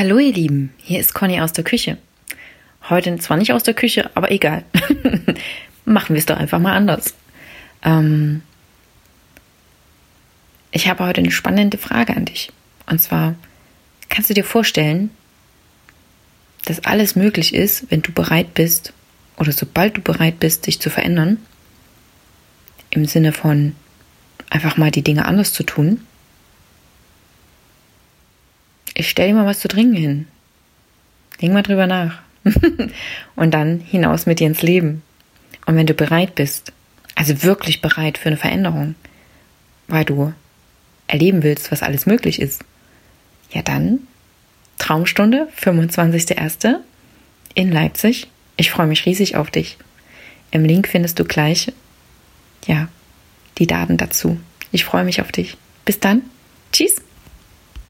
Hallo ihr Lieben, hier ist Conny aus der Küche. Heute zwar nicht aus der Küche, aber egal. Machen wir es doch einfach mal anders. Ähm ich habe heute eine spannende Frage an dich. Und zwar, kannst du dir vorstellen, dass alles möglich ist, wenn du bereit bist oder sobald du bereit bist, dich zu verändern? Im Sinne von einfach mal die Dinge anders zu tun? Ich stell dir mal was zu trinken hin. Denk mal drüber nach. und dann hinaus mit dir ins Leben. Und wenn du bereit bist, also wirklich bereit für eine Veränderung, weil du erleben willst, was alles möglich ist, ja dann Traumstunde, 25.01. in Leipzig. Ich freue mich riesig auf dich. Im Link findest du gleich, ja, die Daten dazu. Ich freue mich auf dich. Bis dann. Tschüss.